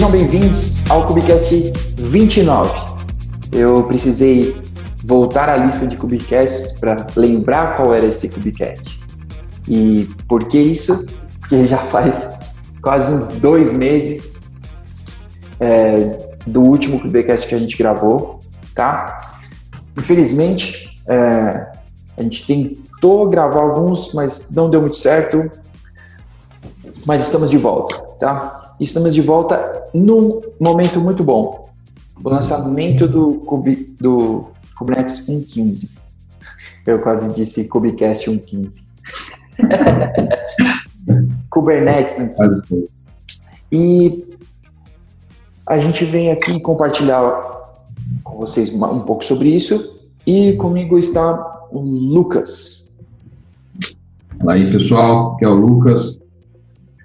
Sejam bem-vindos ao Cubicast 29. Eu precisei voltar à lista de Cubicasts para lembrar qual era esse Cubicast. E por que isso? Porque já faz quase uns dois meses é, do último Cubicast que a gente gravou, tá? Infelizmente, é, a gente tentou gravar alguns, mas não deu muito certo. Mas estamos de volta, tá? Estamos de volta num momento muito bom. O lançamento do, Cubi, do Kubernetes 1.15. Eu quase disse Kubecast 1.15. Kubernetes 1.15. E a gente vem aqui compartilhar com vocês um pouco sobre isso. E comigo está o Lucas. Fala aí, pessoal. Aqui é o Lucas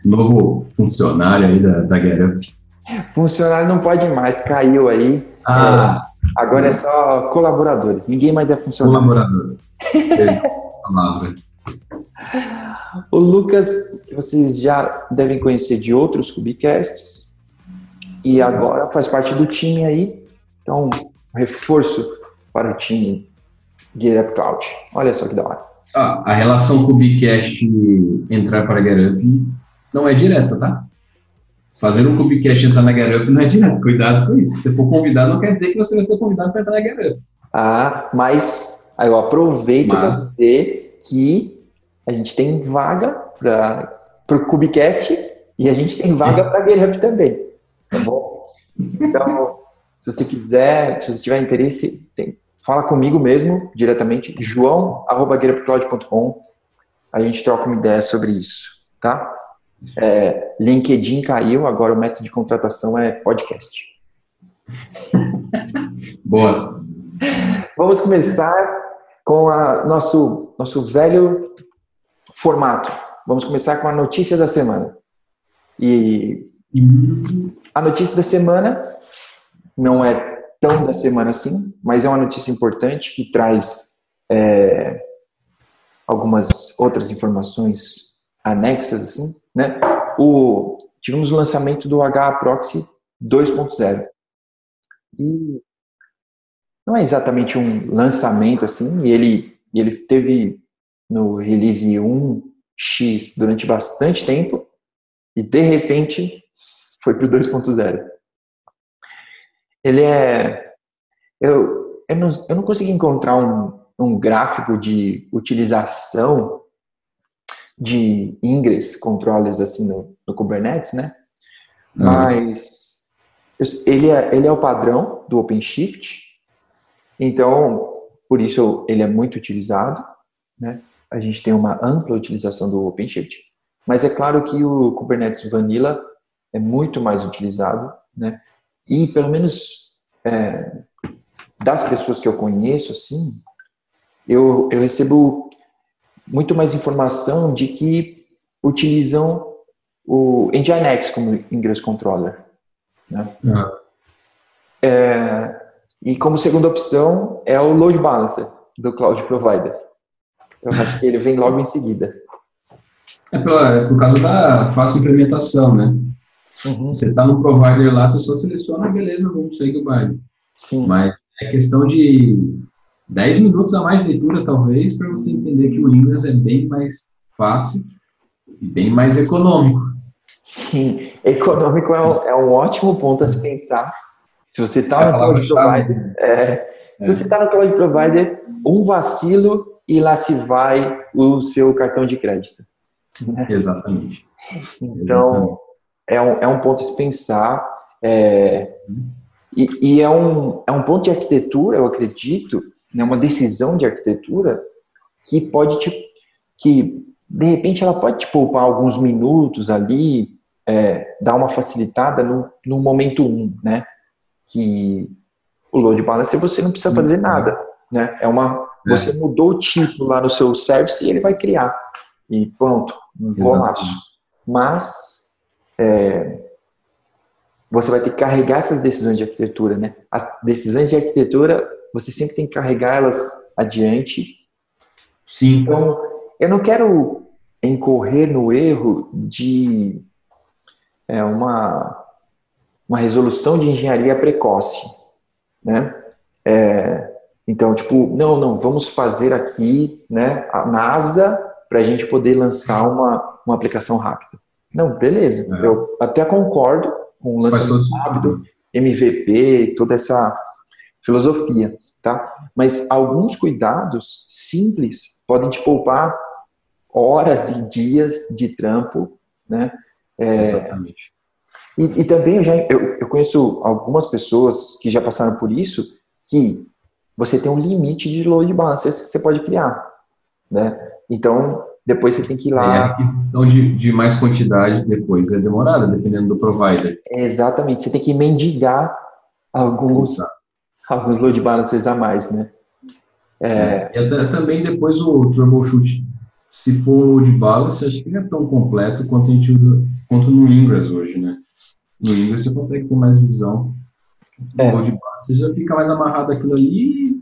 novo funcionário aí da, da GetUp? Funcionário não pode mais, caiu aí. Ah, é, agora é só colaboradores, ninguém mais é funcionário. Colaborador. o Lucas, que vocês já devem conhecer de outros Cubicasts, e agora faz parte do time aí, então, reforço para o time GetUp Cloud. Olha só que da hora. Ah, a relação Cubicast entrar para GetUp não é direta, tá? Fazer um Cubicast entrar na GetUp não é direto. Cuidado com isso. Se for convidado, não quer dizer que você vai ser convidado para entrar na GetUp. Ah, mas aí eu aproveito para dizer que a gente tem vaga para o Cubicast e a gente tem vaga para a GetUp também. Tá bom? Então, se você quiser, se você tiver interesse, tem, fala comigo mesmo, diretamente, joão.getupcloud.com. A gente troca uma ideia sobre isso, tá? É, LinkedIn caiu, agora o método de contratação é podcast. Boa. Vamos começar com a nosso nosso velho formato. Vamos começar com a notícia da semana. E a notícia da semana não é tão da semana assim, mas é uma notícia importante que traz é, algumas outras informações anexas assim né? O, tivemos o lançamento do HAProxy 2.0. E não é exatamente um lançamento assim, e ele, ele teve no release 1x durante bastante tempo, e de repente foi para o 2.0. Ele é. Eu, eu, não, eu não consegui encontrar um, um gráfico de utilização de ingress controllers assim no, no Kubernetes, né? Uhum. Mas ele é, ele é o padrão do OpenShift, então por isso ele é muito utilizado, né? A gente tem uma ampla utilização do OpenShift, mas é claro que o Kubernetes Vanilla é muito mais utilizado, né? E pelo menos é, das pessoas que eu conheço, assim, eu, eu recebo muito mais informação de que utilizam o Nginx como ingress controller. Né? Uhum. É, e como segunda opção é o load balancer do cloud provider. Eu acho que ele vem logo em seguida. É por, é por causa da fácil implementação, né? Uhum. Se você está no provider lá, você só seleciona, beleza, vamos seguir o baile. Sim. Mas é questão de 10 minutos a mais de leitura, talvez, para você entender que o inglês é bem mais fácil e bem mais econômico. Sim, econômico é um, é um ótimo ponto a se pensar. Se você está no Cloud Provider, é, é. se você está no Cloud Provider, um vacilo e lá se vai o seu cartão de crédito. Né? Exatamente. Então, Exatamente. É, um, é um ponto a se pensar. É, e, e é, um, é um ponto de arquitetura, eu acredito, né, uma decisão de arquitetura que pode te, que de repente ela pode te poupar alguns minutos ali, é, dar uma facilitada no, no momento 1, um, né? Que o load balancer você não precisa fazer nada, né? É uma é. você mudou o tipo lá no seu service e ele vai criar e pronto, um golaço. Mas é, você vai ter que carregar essas decisões de arquitetura, né? As decisões de arquitetura você sempre tem que carregar elas adiante. Sim. Então, eu não quero incorrer no erro de é, uma uma resolução de engenharia precoce, né? É, então, tipo, não, não, vamos fazer aqui, né, a NASA para a gente poder lançar uma, uma aplicação rápida. Não, beleza, é. eu até concordo com o lançamento rápido, MVP, toda essa filosofia, tá? Mas alguns cuidados simples podem te poupar horas e dias de trampo, né? É, Exatamente. E, e, também eu, já, eu, eu conheço algumas pessoas que já passaram por isso, que você tem um limite de load balancers que você pode criar, né? Então, depois você tem que ir lá... É, a questão de, de mais quantidade depois é demorada, dependendo do provider. É, exatamente, você tem que mendigar alguns, alguns load balancers a mais, né? É... E também depois o troubleshoot, se for load balance, acho que não é tão completo quanto a gente usa, quanto no Ingress hoje, né? No Ingress você consegue ter mais visão. É. No load balance você já fica mais amarrado aquilo ali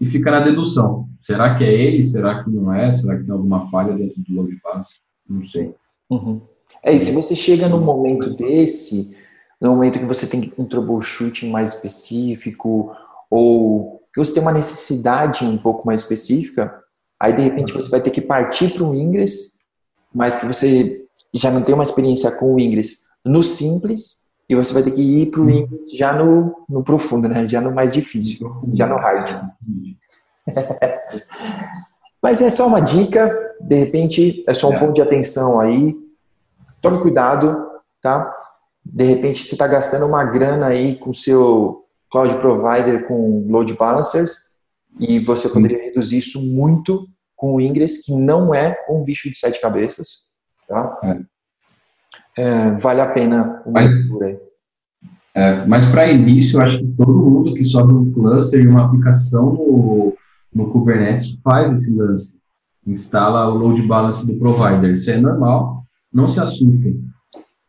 e fica na dedução. Será que é ele? Será que não é? Será que tem alguma falha dentro do load balance? Não sei. Uhum. É, e se você chega num momento desse, no momento que você tem um troubleshooting mais específico, ou que você tem uma necessidade um pouco mais específica, aí de repente você vai ter que partir para o Ingress, mas que você já não tem uma experiência com o Ingress no simples, e você vai ter que ir para o Ingress já no, no profundo, né? já no mais difícil, já no hard. mas é só uma dica, de repente é só um é. ponto de atenção aí. Tome cuidado, tá? De repente você está gastando uma grana aí com seu cloud provider com load balancers e você poderia Sim. reduzir isso muito com o Ingress, que não é um bicho de sete cabeças, tá? É. É, vale a pena uma mas, é, mas para início, eu acho que todo mundo que sobe um cluster e uma aplicação no, no Kubernetes faz esse lance. Instala o load balance do provider. Isso é normal, não se assustem.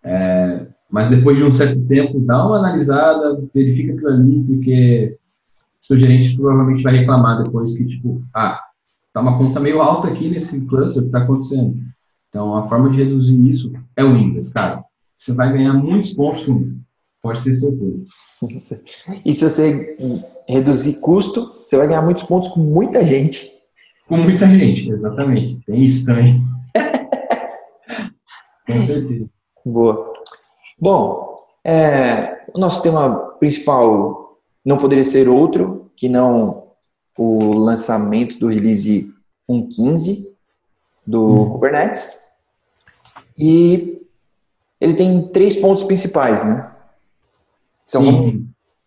É, mas depois de um certo tempo, dá uma analisada, verifica aquilo ali, porque seu gerente provavelmente vai reclamar depois que, tipo, ah, tá uma conta meio alta aqui nesse cluster, o que está acontecendo? Então, a forma de reduzir isso é o Windows, cara. Você vai ganhar muitos pontos com isso. Pode ter certeza. E se você reduzir custo, você vai ganhar muitos pontos com muita gente. Com muita gente, exatamente. Tem isso também. com certeza. Boa. Bom, é, o nosso tema principal não poderia ser outro que não o lançamento do release 1.15 do hum. Kubernetes. E ele tem três pontos principais, né? Então vamos,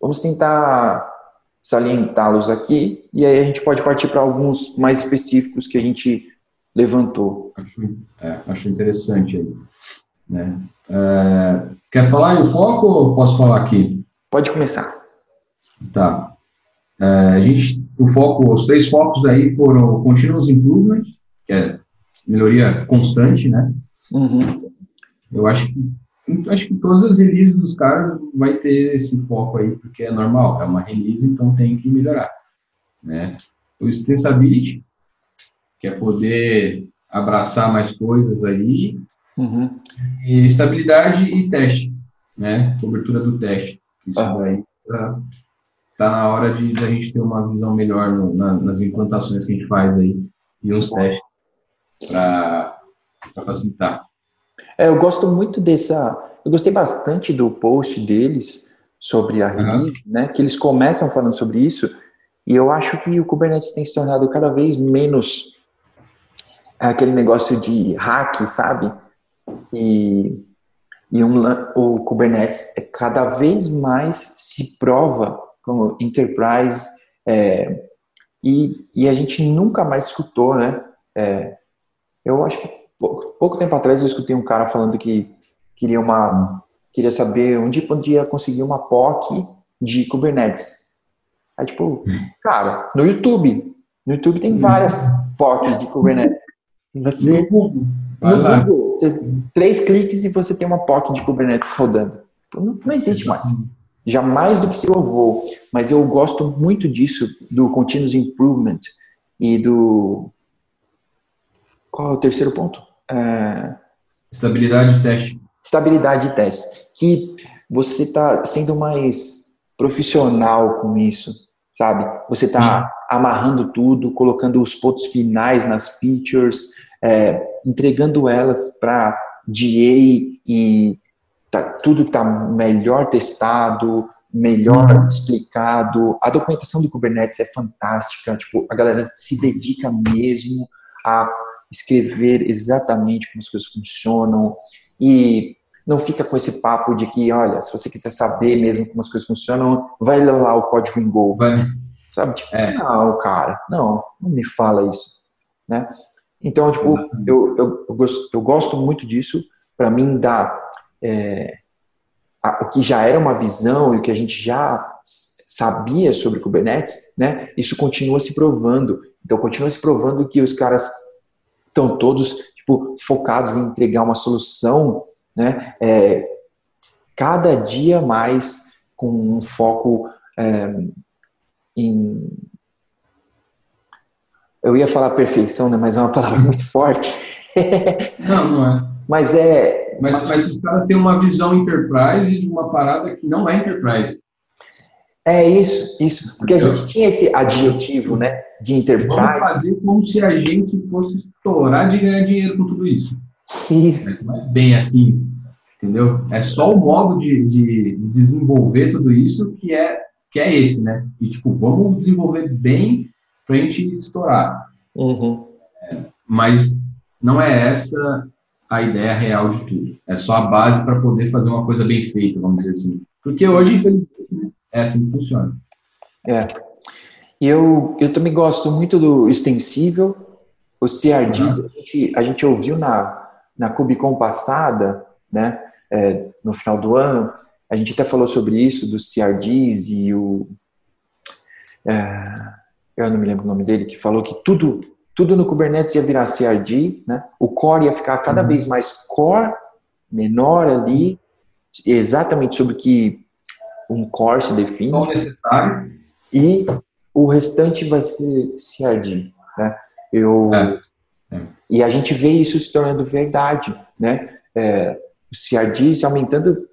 vamos tentar salientá-los aqui e aí a gente pode partir para alguns mais específicos que a gente levantou. Acho, é, acho interessante aí. Né? É, quer falar o foco ou posso falar aqui? Pode começar. Tá. É, a gente, o foco, os três focos aí foram continuous improvement, que é melhoria constante, né? Uhum. Eu acho que acho que todas as releases dos caras vai ter esse foco aí, porque é normal, é uma release, então tem que melhorar, né? O extensibility, que é poder abraçar mais coisas aí, Uhum. E estabilidade e teste, né? Cobertura do teste. Isso ah. daí tá, tá, na hora de, de, a gente ter uma visão melhor no, na, nas implantações que a gente faz aí e os testes para facilitar. É, eu gosto muito dessa. Eu gostei bastante do post deles sobre a uhum. né? Que eles começam falando sobre isso. E eu acho que o Kubernetes tem se tornado cada vez menos aquele negócio de hack, sabe? E, e um, o Kubernetes é cada vez mais se prova como enterprise é, e, e, a gente nunca mais escutou, né? É, eu acho que pouco, pouco, tempo atrás eu escutei um cara falando que queria uma queria saber onde podia conseguir uma POC de Kubernetes. Aí tipo, cara, no YouTube, no YouTube tem várias POCs de Kubernetes. Você, no. Google, você, três cliques e você tem uma POC de Kubernetes rodando. Não, não existe mais. Jamais do que se louvou. Mas eu gosto muito disso, do continuous improvement e do. Qual é o terceiro ponto? É... Estabilidade de teste. Estabilidade de teste. Que você está sendo mais profissional com isso, sabe? Você está amarrando tudo, colocando os pontos finais nas features, é, entregando elas para DA e tá, tudo está melhor testado, melhor uhum. explicado. A documentação do Kubernetes é fantástica, tipo, a galera se dedica mesmo a escrever exatamente como as coisas funcionam e não fica com esse papo de que, olha, se você quiser saber mesmo como as coisas funcionam, vai ler lá o código em Go. Vai. Sabe? Tipo, é. não, cara, não, não me fala isso, né? Então, tipo, eu, eu, eu, gosto, eu gosto muito disso. Para mim, dá é, a, o que já era uma visão e o que a gente já sabia sobre Kubernetes, né? Isso continua se provando. Então, continua se provando que os caras estão todos tipo, focados em entregar uma solução, né? É, cada dia mais com um foco é, em eu ia falar perfeição, né? Mas é uma palavra muito forte. Não, não é. Mas é. Mas, mas, mas os caras têm uma visão enterprise de uma parada que não é enterprise. É isso, isso. Porque a gente tinha esse adjetivo, né? De enterprise. Vamos fazer como se a gente fosse estourar de ganhar dinheiro com tudo isso. Isso. Mas, mas bem assim, entendeu? É só o modo de, de, de, desenvolver tudo isso que é, que é esse, né? E tipo, vamos desenvolver bem para a gente estourar. Uhum. É, mas não é essa a ideia real de tudo. É só a base para poder fazer uma coisa bem feita, vamos dizer assim. Porque hoje, infelizmente, né, é assim que funciona. É. Eu, eu também gosto muito do extensível. O CRDs, uhum. a, gente, a gente ouviu na, na Cubicon passada, né, é, no final do ano, a gente até falou sobre isso, do CRDs e o... É, eu não me lembro o nome dele, que falou que tudo tudo no Kubernetes ia virar CRD, né? O core ia ficar cada uhum. vez mais core, menor ali, exatamente sobre o que um core se define. Não necessário. E o restante vai ser CRD, né? Eu, é. É. E a gente vê isso se tornando verdade, né? É, o CRD se aumentando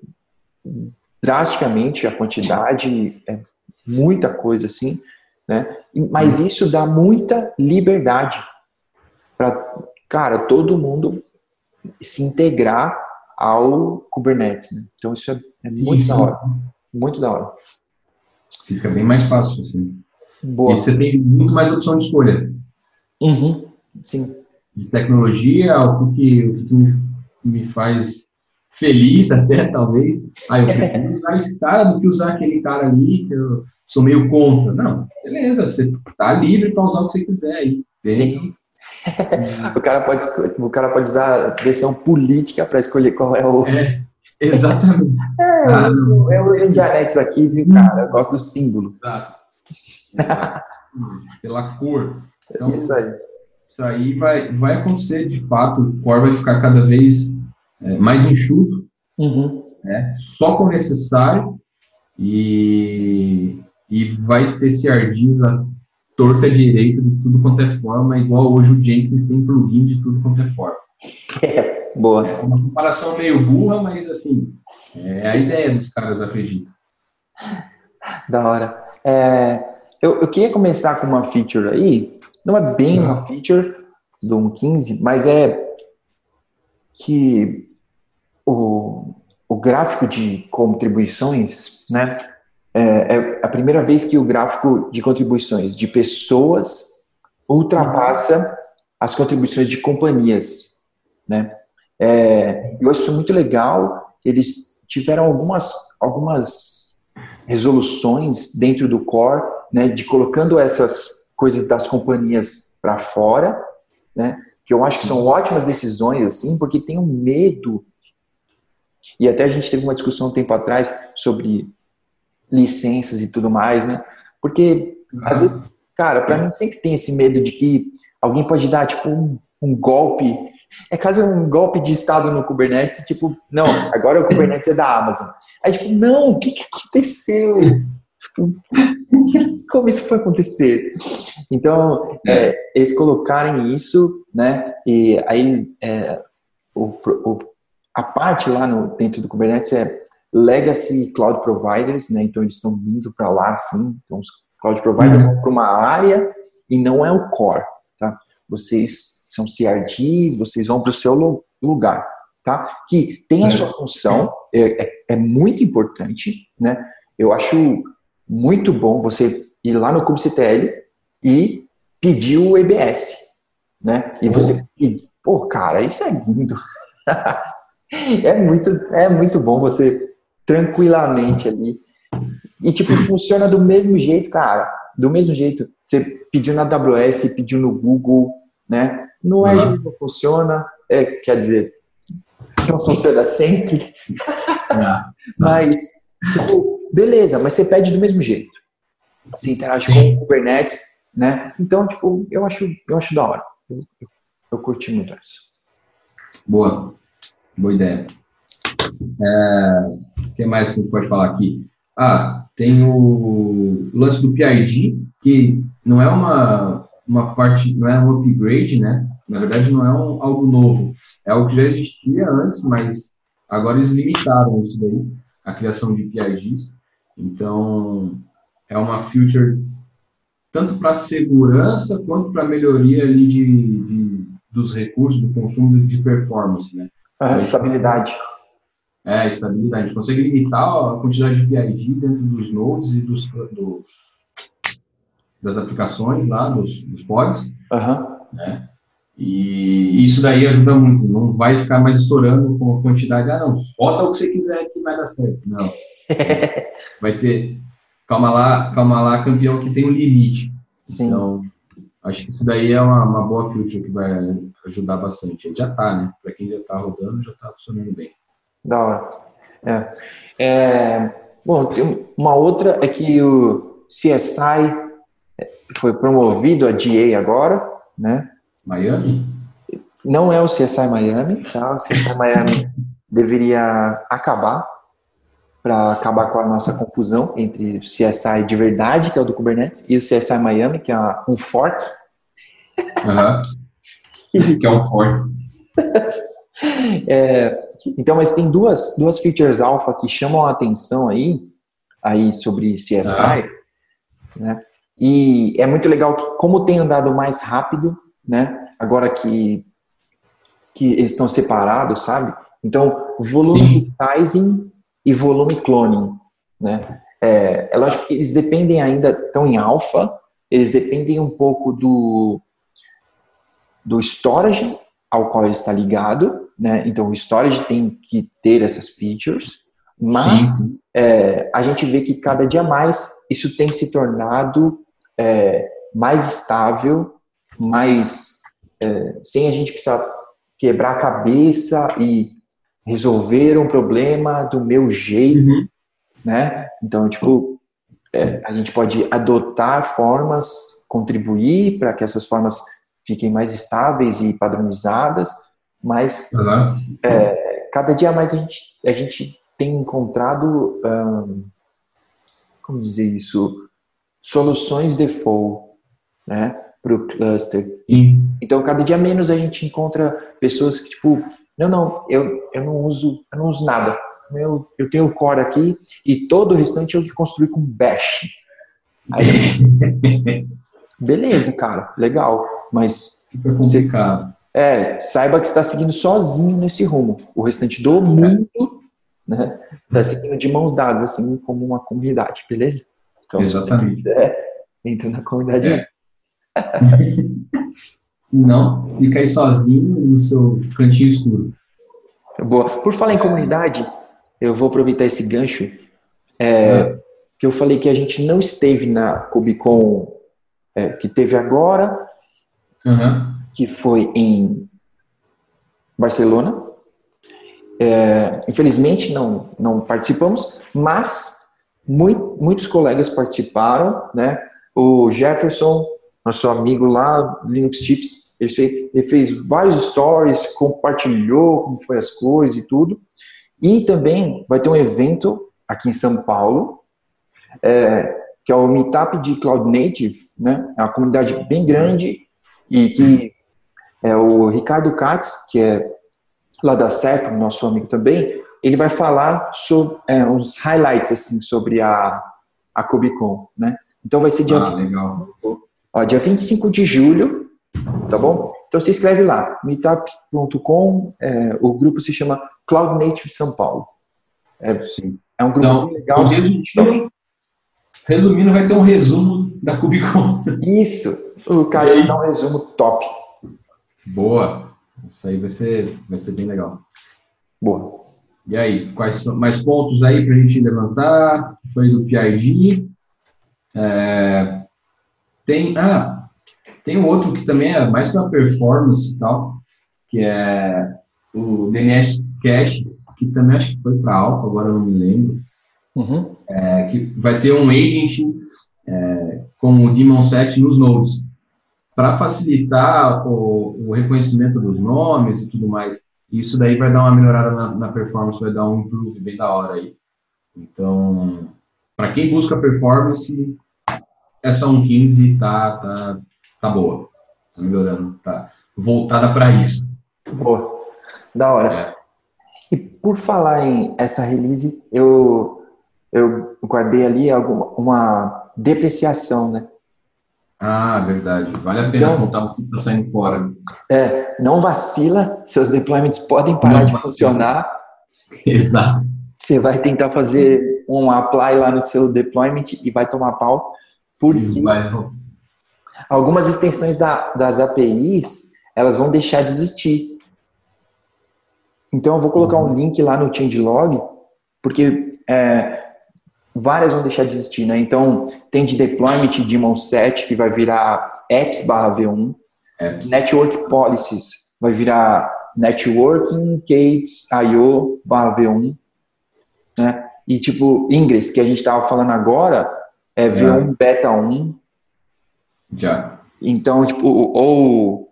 drasticamente a quantidade, é muita coisa assim, né? Mas uhum. isso dá muita liberdade para, cara, todo mundo se integrar ao Kubernetes. Né? Então isso é, é muito isso. da hora. Muito da hora. Fica bem mais fácil, assim. Boa. E você tem muito mais opção de escolha. Uhum. Sim. De tecnologia, o que, o que me, me faz feliz até, talvez. Ah, eu prefiro usar esse cara do que usar aquele cara ali, que eu sou meio contra. Não, beleza, você tá livre para usar o que você quiser aí. Sim. o, cara pode, o cara pode usar a versão política para escolher qual é o. É, exatamente. é, ah, eu, eu uso dialetos aqui, viu, cara? Eu gosto do símbolo. Exato. Pela cor. Então, isso aí. Isso aí vai, vai acontecer de fato. O core vai ficar cada vez é, mais enxuto, uhum. né? só com o necessário. E e vai ter CRDs a torta direita de tudo quanto é forma, igual hoje o Jenkins tem plugin de tudo quanto é forma. É, boa. É uma comparação meio burra, mas assim, é a ideia dos caras, acredito. Da hora. É, eu, eu queria começar com uma feature aí, não é bem uma feature do 1.15, mas é que o, o gráfico de contribuições, né, é, é a primeira vez que o gráfico de contribuições de pessoas ultrapassa as contribuições de companhias, né? É, eu acho muito legal. Eles tiveram algumas algumas resoluções dentro do core, né, de colocando essas coisas das companhias para fora, né? Que eu acho que são ótimas decisões assim, porque tem um medo. E até a gente teve uma discussão um tempo atrás sobre licenças e tudo mais, né? Porque, às vezes, cara, para mim sempre tem esse medo de que alguém pode dar, tipo, um, um golpe. É quase um golpe de Estado no Kubernetes, tipo, não, agora o Kubernetes é da Amazon. Aí, tipo, não, o que, que aconteceu? Tipo, como isso foi acontecer? Então, é, eles colocarem isso, né? E aí, é, o, o, a parte lá no, dentro do Kubernetes é legacy cloud providers, né? Então eles estão vindo para lá, assim. Então os cloud providers uhum. vão para uma área e não é o core, tá? Vocês são CRD, vocês vão para o seu lugar, tá? Que tem a sua função, é, é, é muito importante, né? Eu acho muito bom você ir lá no kubectl e pedir o EBS, né? E você, pô, cara, isso é lindo. é muito, é muito bom você tranquilamente ali. E tipo, funciona do mesmo jeito, cara. Do mesmo jeito. Você pediu na AWS, pediu no Google, né? No Azure uhum. não funciona, é, quer dizer, não funciona sempre. Não. mas, tipo, beleza, mas você pede do mesmo jeito. Você interage com o Kubernetes, né? Então, tipo, eu acho, eu acho da hora. Eu, eu, eu curti muito isso. Boa. Boa ideia. É, o que mais que a gente pode falar aqui? Ah, tem o lance do PID, que não é uma, uma parte, não é um upgrade, né? Na verdade, não é um, algo novo. É algo que já existia antes, mas agora eles limitaram isso daí, a criação de PIDs. Então, é uma feature tanto para segurança quanto para melhoria ali de, de, dos recursos, do consumo de performance, né? A estabilidade. É, estabilidade. Consegue limitar a quantidade de PID dentro dos nodes e dos, dos das aplicações lá, dos, dos pods. Uhum. Né? E isso daí ajuda muito. Não vai ficar mais estourando com a quantidade. Ah, não, bota o que você quiser que vai dar certo. Não. vai ter. Calma lá, calma lá, campeão, que tem um limite. Sim. Então, acho que isso daí é uma, uma boa feature que vai ajudar bastante. Já está, né? Para quem já está rodando, já está funcionando bem. Da hora. É. é. Bom, tem uma outra é que o CSI foi promovido a GA agora, né? Miami? Não é o CSI Miami, tá? O CSI Miami deveria acabar para acabar com a nossa confusão entre o CSI de verdade, que é o do Kubernetes, e o CSI Miami, que é um fork. Uhum. que é um fork. é, então, mas tem duas, duas features alpha que chamam a atenção aí, aí sobre CSI, ah. né? E é muito legal que, como tem andado mais rápido, né? Agora que, que eles estão separados, sabe? Então, volume Sim. sizing e volume cloning, né? É, é lógico que eles dependem ainda, estão em alfa, eles dependem um pouco do, do storage ao qual ele está ligado, né? Então, o storage tem que ter essas features, mas é, a gente vê que cada dia mais isso tem se tornado é, mais estável, mais é, sem a gente precisar quebrar a cabeça e resolver um problema do meu jeito, uhum. né? Então, tipo, é, a gente pode adotar formas, contribuir para que essas formas fiquem mais estáveis e padronizadas, mas uhum. é, cada dia mais a gente, a gente tem encontrado, como dizer isso, soluções default, né, para o cluster. Sim. Então, cada dia menos a gente encontra pessoas que, tipo, não, não, eu, eu não uso, eu não uso nada. Eu, eu tenho o core aqui e todo o restante eu que construí com bash. Aí, beleza, cara, legal, mas fica complicado. É, saiba que está seguindo sozinho nesse rumo. O restante do mundo, né, está seguindo de mãos dadas, assim como uma comunidade, beleza? Então, Exatamente. Quiser, entra na comunidade. É. Se não, fica aí sozinho no seu cantinho escuro. Boa. Por falar em comunidade, eu vou aproveitar esse gancho. É, é. Que eu falei que a gente não esteve na Cubicon é, que teve agora, uhum. que foi em Barcelona. É, infelizmente não, não participamos, mas muito, muitos colegas participaram, né? O Jefferson, nosso amigo lá, Linux Tips, ele fez, ele fez vários stories, compartilhou como foi as coisas e tudo. E também vai ter um evento aqui em São Paulo, é, que é o Meetup de Cloud Native, né? É uma comunidade bem grande e que é o Ricardo Katz, que é lá da CEP, nosso amigo também, ele vai falar sobre é, uns highlights assim sobre a a KubeCon, né? Então vai ser dia ah, legal. Ó, dia 25 de julho, tá bom? Então se inscreve lá, meetup.com, é, o grupo se chama Cloud Native São Paulo. É, Sim. é um grupo então, legal. Resumindo, resumindo, vai ter um resumo da KubeCon. Isso, o cara vai dar um resumo top. Boa, isso aí vai ser, vai ser bem legal. Boa. E aí, quais são mais pontos aí para a gente levantar? Foi do PID. É, tem, ah, tem outro que também é mais para performance e tal, que é o DNS Cache, que também acho que foi para Alpha, agora eu não me lembro. Uhum. É, que vai ter um agent é, com o Daemon Set nos nodes, para facilitar o, o reconhecimento dos nomes e tudo mais. Isso daí vai dar uma melhorada na, na performance, vai dar um improve bem da hora aí. Então, para quem busca performance, essa 1.15 tá, tá, tá boa. Tá melhorando, tá voltada para isso. Boa. Da hora. É. E por falar em essa release, eu, eu guardei ali alguma, uma depreciação, né? Ah, verdade. Vale a pena então, contar o que está saindo fora. É, não vacila, seus deployments podem parar não de vacila. funcionar. Exato. Você vai tentar fazer um apply lá no seu deployment e vai tomar pau, porque vai. algumas extensões da, das APIs, elas vão deixar de existir. Então eu vou colocar um uhum. link lá no changelog, porque é, várias vão deixar de existir, né? Então, tem de deployment de Daemon 7, que vai virar apps barra V1. Apps. Network Policies vai virar Networking Gates IO barra V1. Né? E tipo, Ingress, que a gente estava falando agora, é V1 é. Beta 1. Já. Então, tipo, ou,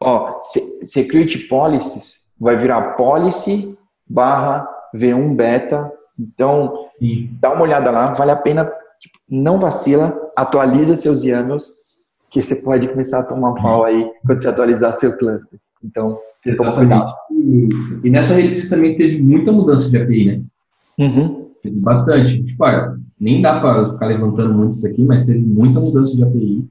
ó, Security Policies vai virar Policy barra V1 Beta então, Sim. dá uma olhada lá, vale a pena, tipo, não vacila, atualiza seus YAMLs, que você pode começar a tomar pau aí quando você atualizar seu cluster. Então, toma cuidado. E nessa release também teve muita mudança de API, né? Uhum. Teve bastante. Tipo, olha, nem dá para ficar levantando muito isso aqui, mas teve muita mudança de API.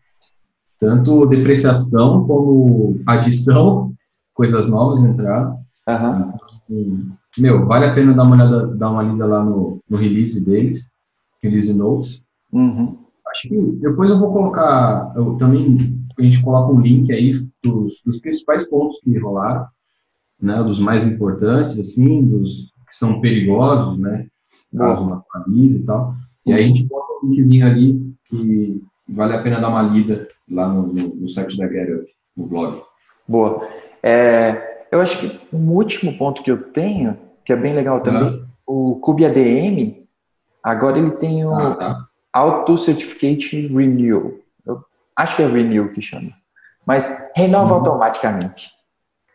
Tanto depreciação como adição, coisas novas entraram. Uhum meu, vale a pena dar uma olhada, dar uma lida lá no, no release deles, release notes. Uhum. Acho que depois eu vou colocar, eu também a gente coloca um link aí dos, dos principais pontos que rolaram, né, dos mais importantes, assim, dos que são perigosos, né, caso uma camisa e tal. E aí a gente bota um linkzinho ali que vale a pena dar uma lida lá no, no, no site da GetUp, no blog. Boa. É, eu acho que um último ponto que eu tenho que é bem legal também. Uhum. O Cube ADM, agora ele tem o ah, tá. Auto Certificate Renew. Eu acho que é Renew que chama. Mas renova uhum. automaticamente.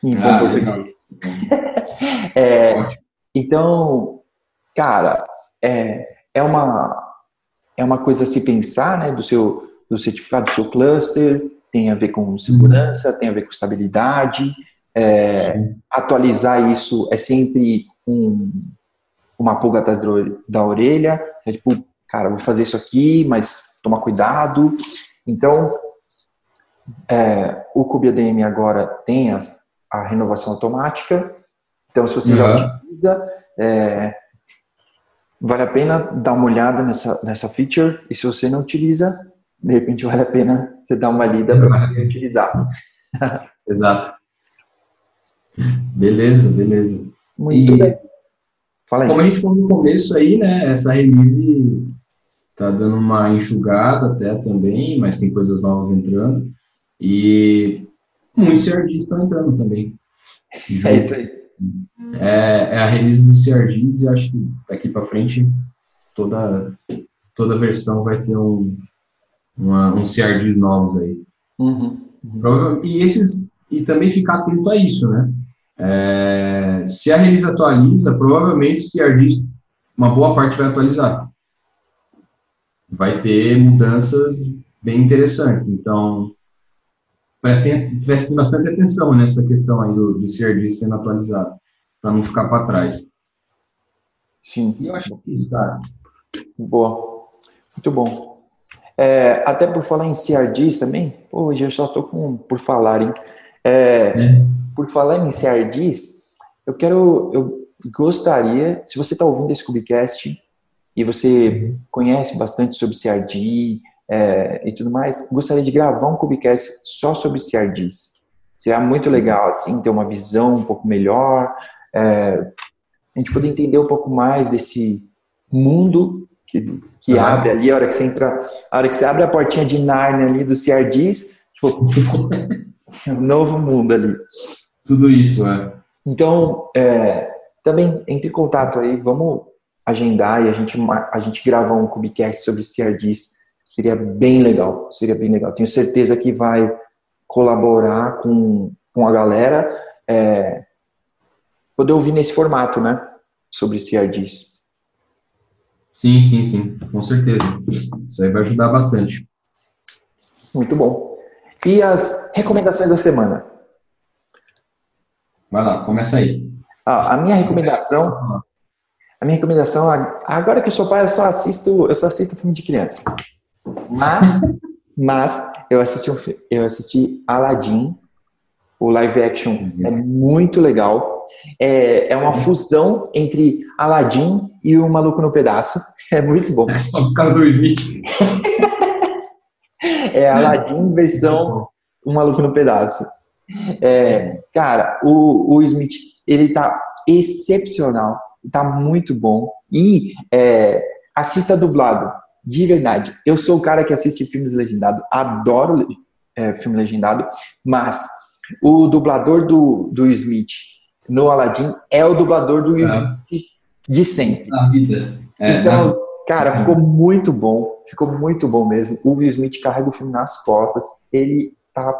Em ah, português. é, então, cara, é, é, uma, é uma coisa a se pensar, né, do seu do certificado do seu cluster, tem a ver com segurança, uhum. tem a ver com estabilidade, é, atualizar isso é sempre um, uma pulga atrás da orelha, é tipo, cara, vou fazer isso aqui, mas tomar cuidado. Então, é, o CubeADM agora tem a, a, renovação automática, então se você uhum. já utiliza, é, vale a pena dar uma olhada nessa, nessa feature, e se você não utiliza, de repente vale a pena você dar uma lida para utilizar. Exato. Beleza, beleza. Muito e, bem. Fala aí. Como a gente falou no começo aí, né, essa release tá dando uma enxugada até também, mas tem coisas novas entrando. E muitos CRDs estão entrando também. Junto. É isso aí. É, é, a release dos CRDs e acho que daqui para frente toda, toda versão vai ter um, uma, um CRD novos aí. Uhum, uhum. E esses e também ficar atento a isso, né? É, se a release atualiza, provavelmente se a release, uma boa parte vai atualizar. Vai ter mudanças bem interessantes. Então, prestem, prestem bastante atenção nessa questão aí do, do CRD sendo atualizado, para não ficar para trás. Sim. E eu acho que isso, cara. Boa. Muito bom. É, até por falar em CRDs também, hoje eu só com por falar, hein? É, é. Por falar em CRDs, eu quero, eu gostaria, se você está ouvindo esse Cubicast e você conhece bastante sobre CRD é, e tudo mais, gostaria de gravar um Cubicast só sobre CRDs. Seria muito legal, assim, ter uma visão um pouco melhor, é, a gente poder entender um pouco mais desse mundo que, que ah. abre ali, a hora que você entra, a hora que você abre a portinha de Narnia ali do CRDs, tipo, um novo mundo ali. Tudo isso, é. Então, é, também entre em contato aí, vamos agendar e a gente, a gente gravar um Cubicast sobre CRDs. Seria bem legal, seria bem legal. Tenho certeza que vai colaborar com, com a galera. É, poder ouvir nesse formato, né? Sobre CRDs. Sim, sim, sim, com certeza. Isso aí vai ajudar bastante. Muito bom. E as recomendações da semana? Vai lá, começa aí. Ah, a minha recomendação, a minha recomendação, agora que eu sou pai, eu só assisto, eu só assisto filme de criança. Mas, mas eu assisti um, eu assisti Aladdin, o live action é muito legal. É, é uma fusão entre Aladdin e o Maluco no Pedaço. É muito bom. É só por causa do Smith. é Aladdin versão O Maluco no Pedaço. É, cara, o, o Smith, ele tá excepcional, tá muito bom. E é, assista dublado, de verdade. Eu sou o cara que assiste filmes legendados, adoro é, filme legendado, mas o dublador do, do Smith no Aladdin é o dublador do Will ah. Smith de sempre. Na vida. É, então, na... cara, ficou muito bom, ficou muito bom mesmo. O Will Smith carrega o filme nas costas, ele tá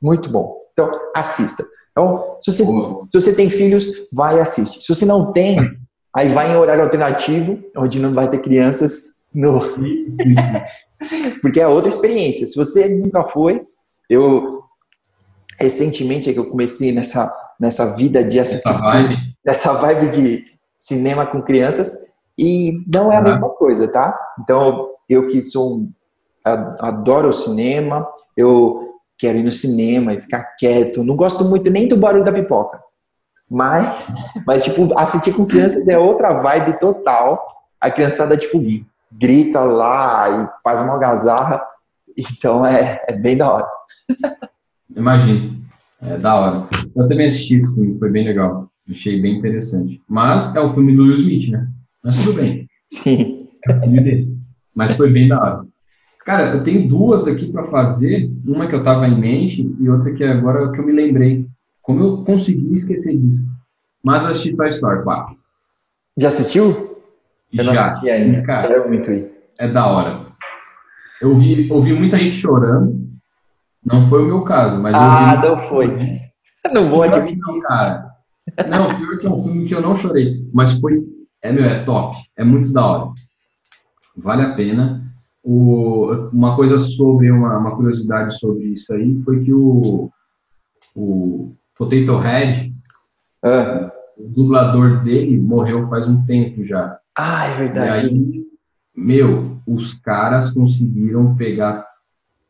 muito bom. Então, assista. Então, se você, se você tem filhos, vai e assiste. Se você não tem, aí vai em horário alternativo, onde não vai ter crianças no. Porque é outra experiência. Se você nunca foi, eu recentemente é que eu comecei nessa, nessa vida de assistir. Essa vibe. Nessa vibe de cinema com crianças e não é a uhum. mesma coisa, tá? Então, eu que sou um, adoro o cinema, eu quero ir no cinema e ficar quieto. Não gosto muito nem do barulho da pipoca. Mas, mas tipo, assistir com crianças é outra vibe total. A criançada, tipo, grita lá e faz uma algazarra. Então é, é bem da hora. Imagino. É da hora. Eu também assisti esse filme, foi bem legal. Achei bem interessante. Mas é o filme do Will Smith, né? Mas tudo bem. Sim. É o filme dele. Mas foi bem da hora. Cara, eu tenho duas aqui para fazer, uma que eu tava em mente e outra que agora que eu me lembrei. Como eu consegui esquecer disso? Mas eu assisti Toy Story 4. Já assistiu? Eu Já. assisti ainda. Cara, é muito aí. É da hora. Eu vi, ouvi muita gente chorando. Não foi o meu caso, mas Ah, não foi. Não vou admitir. Não, cara. Não, pior que é um filme que eu não chorei, mas foi é meu, é top, é muito da hora. Vale a pena. O, uma coisa sobre, uma, uma, curiosidade sobre isso aí, foi que o, o Potato Head, ah. o dublador dele morreu faz um tempo já. Ah, é verdade. E aí, meu, os caras conseguiram pegar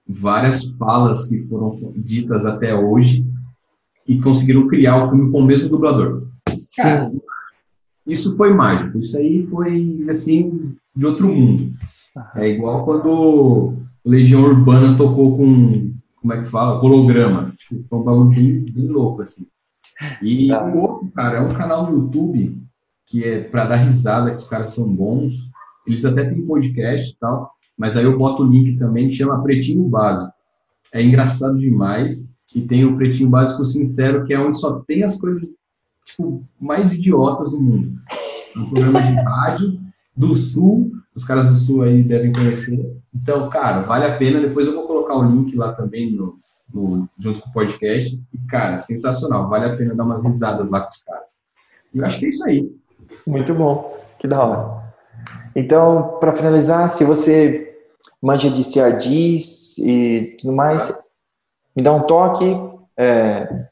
várias falas que foram ditas até hoje e conseguiram criar o filme com o mesmo dublador. Cara, isso foi mágico. Isso aí foi, assim, de outro mundo. É igual quando Legião Urbana tocou com, como é que fala? Holograma. Tipo, foi um bagulho bem, bem louco, assim. E tá. o outro, cara, é um canal no YouTube que é para dar risada, que os caras são bons. Eles até têm podcast e tal, mas aí eu boto o link também que chama Pretinho Básico. É engraçado demais. E tem o Pretinho Básico Sincero, que é onde só tem as coisas tipo, mais idiotas do mundo. Um programa de rádio do Sul os caras do Sul aí devem conhecer. Então, cara, vale a pena. Depois eu vou colocar o link lá também no, no, junto com o podcast. E, cara, sensacional. Vale a pena dar umas risadas lá com os caras. E eu acho que é isso aí. Muito bom. Que da hora. Então, para finalizar, se você manja de CRDs e tudo mais, me dá um toque. É,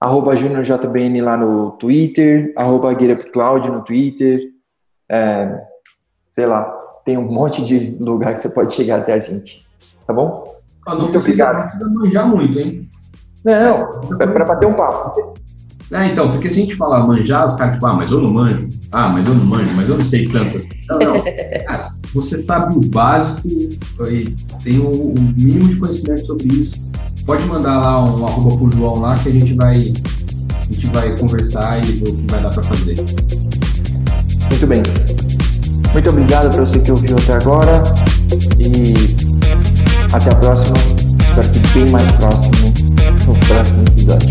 arroba JuniorJBN lá no Twitter, arroba Cloud no Twitter, é, sei lá, tem um monte de lugar que você pode chegar até a gente. Tá bom? Ah, muito obrigado. Não manjar muito, hein? Não, é para bater um papo. É, então, porque se a gente falar manjar, os caras, tipo, ah, mas eu não manjo. Ah, mas eu não manjo, mas eu não sei tanto assim. Não, não. Cara, você sabe o básico e tem o, o, mínimo de conhecimento sobre isso. Pode mandar lá um arroba pro João lá que a gente vai, a gente vai conversar e ver o que vai dar para fazer. Muito bem. Muito obrigado para você que ouviu até agora e até a próxima. Espero que bem mais próximo no próximo episódio.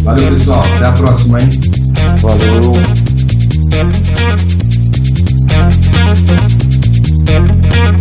Valeu pessoal, até a próxima, hein? Valeu. Thank you.